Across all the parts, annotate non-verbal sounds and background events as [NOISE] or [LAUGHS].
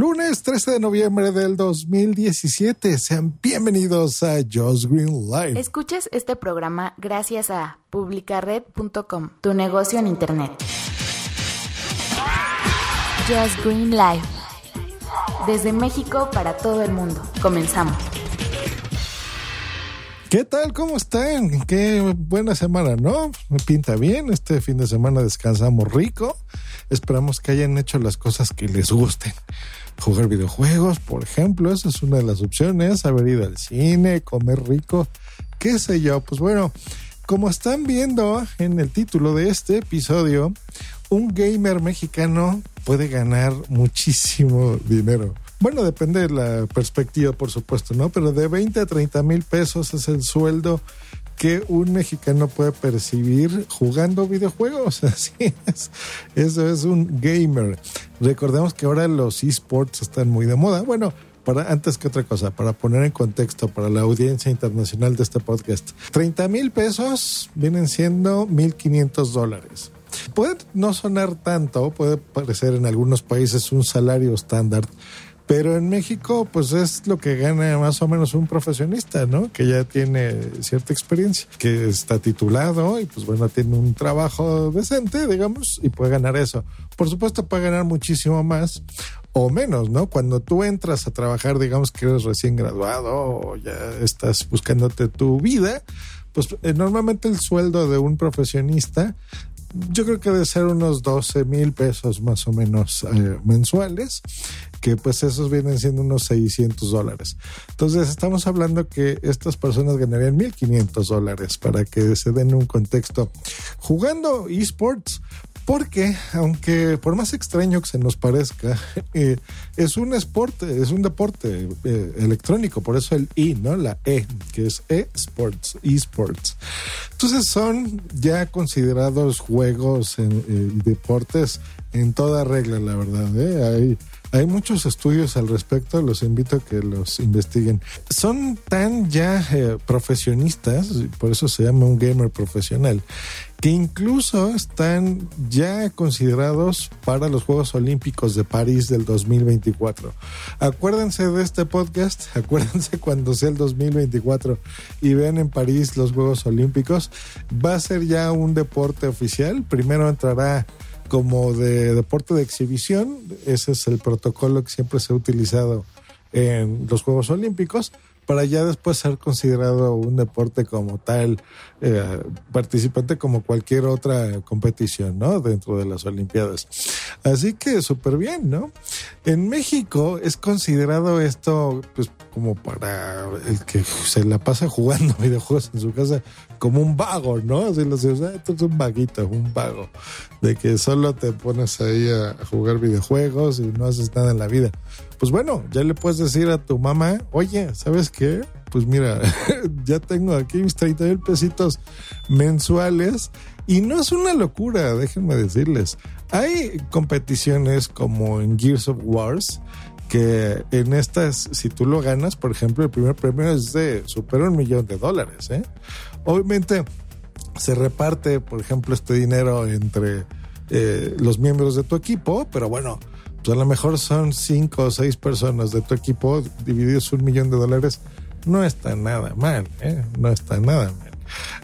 Lunes 13 de noviembre del 2017. Sean bienvenidos a Just Green Live. Escuches este programa gracias a publicared.com, tu negocio en Internet. Just Green Live. Desde México para todo el mundo. Comenzamos. ¿Qué tal? ¿Cómo están? Qué buena semana, ¿no? Me pinta bien. Este fin de semana descansamos rico. Esperamos que hayan hecho las cosas que les gusten. Jugar videojuegos, por ejemplo, esa es una de las opciones. Haber ido al cine, comer rico, qué sé yo. Pues bueno, como están viendo en el título de este episodio, un gamer mexicano puede ganar muchísimo dinero. Bueno, depende de la perspectiva, por supuesto, ¿no? Pero de 20 a 30 mil pesos es el sueldo que un mexicano puede percibir jugando videojuegos. [LAUGHS] Así es. Eso es un gamer. Recordemos que ahora los esports están muy de moda. Bueno, para, antes que otra cosa, para poner en contexto para la audiencia internacional de este podcast, 30 mil pesos vienen siendo 1.500 dólares. Puede no sonar tanto, puede parecer en algunos países un salario estándar, pero en México, pues es lo que gana más o menos un profesionista, ¿no? Que ya tiene cierta experiencia, que está titulado y pues bueno, tiene un trabajo decente, digamos, y puede ganar eso. Por supuesto, puede ganar muchísimo más o menos, ¿no? Cuando tú entras a trabajar, digamos que eres recién graduado o ya estás buscándote tu vida, pues eh, normalmente el sueldo de un profesionista yo creo que debe ser unos 12 mil pesos más o menos eh, mensuales, que pues esos vienen siendo unos 600 dólares. Entonces estamos hablando que estas personas ganarían 1.500 dólares para que se den un contexto. Jugando esports, porque, aunque por más extraño que se nos parezca, [LAUGHS] eh, es un deporte, es un deporte eh, electrónico, por eso el I, ¿no? La E, que es e-sports, esports. Entonces son ya considerados juegos y eh, deportes en toda regla, la verdad. Hay hay muchos estudios al respecto, los invito a que los investiguen. Son tan ya eh, profesionistas, por eso se llama un gamer profesional, que incluso están ya considerados para los Juegos Olímpicos de París del 2024. Acuérdense de este podcast, [LAUGHS] acuérdense cuando sea el 2024 y vean en París los Juegos Olímpicos, va a ser ya un deporte oficial. Primero entrará como de deporte de exhibición. Ese es el protocolo que siempre se ha utilizado en los Juegos Olímpicos para ya después ser considerado un deporte como tal, eh, participante como cualquier otra competición, ¿no? Dentro de las Olimpiadas. Así que súper bien, ¿no? En México es considerado esto, pues, como para el que se la pasa jugando [LAUGHS] videojuegos en su casa como un vago, ¿no? Así lo sé, esto es un vaguito, un vago, de que solo te pones ahí a jugar videojuegos y no haces nada en la vida. Pues bueno, ya le puedes decir a tu mamá, oye, ¿sabes qué? Pues mira, [LAUGHS] ya tengo aquí mis 30 mil pesitos mensuales y no es una locura, déjenme decirles. Hay competiciones como en Gears of Wars, que en estas, si tú lo ganas, por ejemplo, el primer premio es de super un millón de dólares. ¿eh? Obviamente se reparte, por ejemplo, este dinero entre eh, los miembros de tu equipo, pero bueno, pues a lo mejor son cinco o seis personas de tu equipo divididos un millón de dólares. No está nada mal, ¿eh? no está nada mal.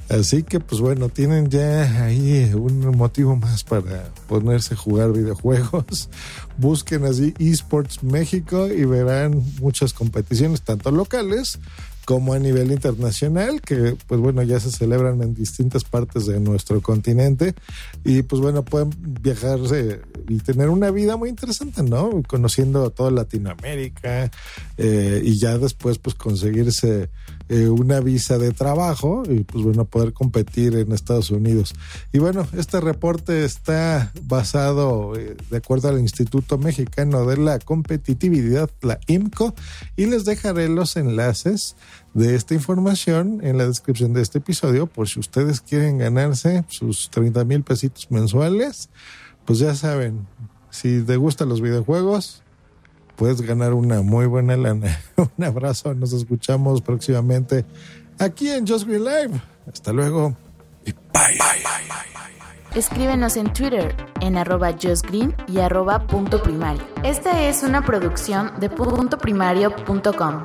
Así que, pues bueno, tienen ya ahí un motivo más para ponerse a jugar videojuegos. [LAUGHS] Busquen así eSports México y verán muchas competiciones, tanto locales como a nivel internacional, que pues bueno, ya se celebran en distintas partes de nuestro continente y pues bueno, pueden viajarse y tener una vida muy interesante, ¿no? Conociendo toda Latinoamérica eh, y ya después pues conseguirse eh, una visa de trabajo y pues bueno, poder competir en Estados Unidos. Y bueno, este reporte está basado eh, de acuerdo al Instituto Mexicano de la Competitividad, la IMCO, y les dejaré los enlaces de esta información en la descripción de este episodio por si ustedes quieren ganarse sus 30 mil pesitos mensuales. Pues ya saben, si te gustan los videojuegos, puedes ganar una muy buena lana. [LAUGHS] Un abrazo, nos escuchamos próximamente aquí en Just Green Live. Hasta luego y bye. bye, Escríbenos en Twitter en arroba justgreen y arroba punto primario. Esta es una producción de puntoprimario.com.